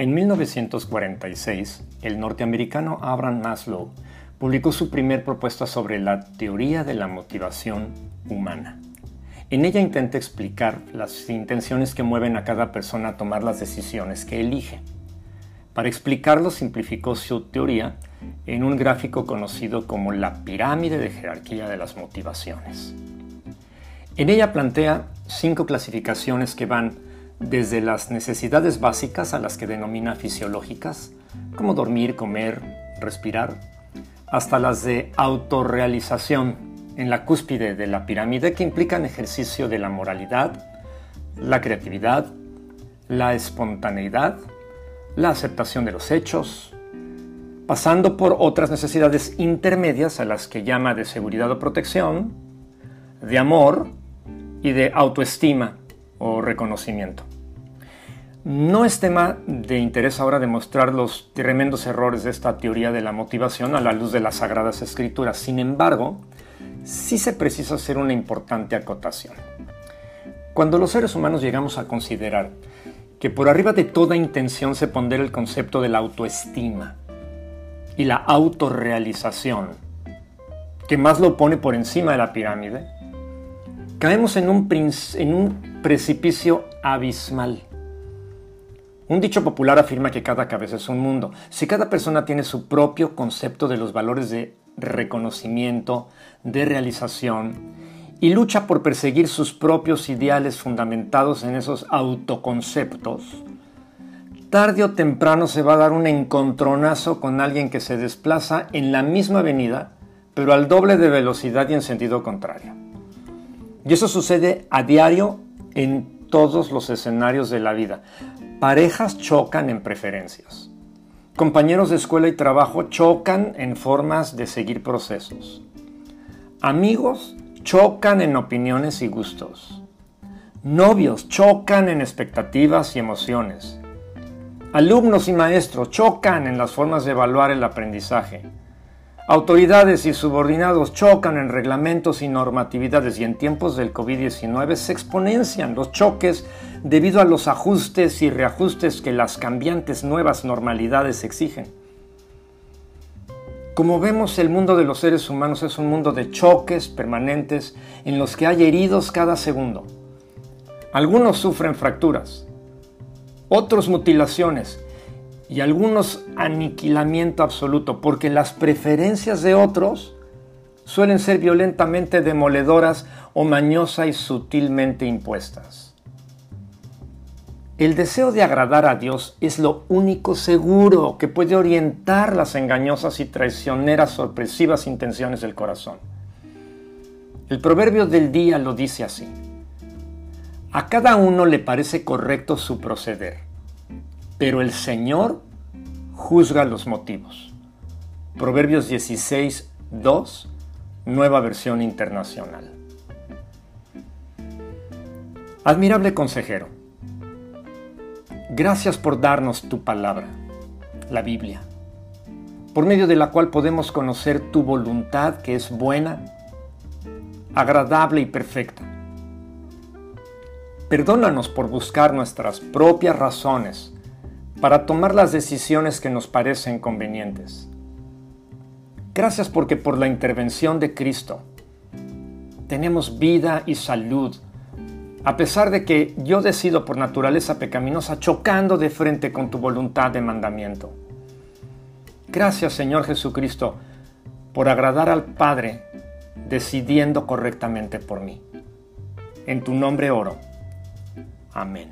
En 1946, el norteamericano Abraham Maslow publicó su primer propuesta sobre la teoría de la motivación humana. En ella intenta explicar las intenciones que mueven a cada persona a tomar las decisiones que elige. Para explicarlo simplificó su teoría en un gráfico conocido como la pirámide de jerarquía de las motivaciones. En ella plantea cinco clasificaciones que van desde las necesidades básicas a las que denomina fisiológicas, como dormir, comer, respirar, hasta las de autorrealización en la cúspide de la pirámide que implican ejercicio de la moralidad, la creatividad, la espontaneidad, la aceptación de los hechos, pasando por otras necesidades intermedias a las que llama de seguridad o protección, de amor y de autoestima reconocimiento. No es tema de interés ahora demostrar los tremendos errores de esta teoría de la motivación a la luz de las Sagradas Escrituras. Sin embargo, sí se precisa hacer una importante acotación. Cuando los seres humanos llegamos a considerar que por arriba de toda intención se pondera el concepto de la autoestima y la autorrealización, que más lo pone por encima de la pirámide, caemos en un, precipicio abismal. Un dicho popular afirma que cada cabeza es un mundo. Si cada persona tiene su propio concepto de los valores de reconocimiento, de realización, y lucha por perseguir sus propios ideales fundamentados en esos autoconceptos, tarde o temprano se va a dar un encontronazo con alguien que se desplaza en la misma avenida, pero al doble de velocidad y en sentido contrario. Y eso sucede a diario en todos los escenarios de la vida. Parejas chocan en preferencias. Compañeros de escuela y trabajo chocan en formas de seguir procesos. Amigos chocan en opiniones y gustos. Novios chocan en expectativas y emociones. Alumnos y maestros chocan en las formas de evaluar el aprendizaje. Autoridades y subordinados chocan en reglamentos y normatividades y en tiempos del COVID-19 se exponencian los choques debido a los ajustes y reajustes que las cambiantes nuevas normalidades exigen. Como vemos, el mundo de los seres humanos es un mundo de choques permanentes en los que hay heridos cada segundo. Algunos sufren fracturas, otros mutilaciones y algunos aniquilamiento absoluto, porque las preferencias de otros suelen ser violentamente demoledoras o mañosa y sutilmente impuestas. El deseo de agradar a Dios es lo único seguro que puede orientar las engañosas y traicioneras sorpresivas intenciones del corazón. El proverbio del día lo dice así. A cada uno le parece correcto su proceder, pero el Señor juzga los motivos. Proverbios 16, 2, nueva versión internacional. Admirable consejero Gracias por darnos tu palabra, la Biblia, por medio de la cual podemos conocer tu voluntad que es buena, agradable y perfecta. Perdónanos por buscar nuestras propias razones para tomar las decisiones que nos parecen convenientes. Gracias porque por la intervención de Cristo tenemos vida y salud a pesar de que yo decido por naturaleza pecaminosa chocando de frente con tu voluntad de mandamiento. Gracias Señor Jesucristo por agradar al Padre decidiendo correctamente por mí. En tu nombre oro. Amén.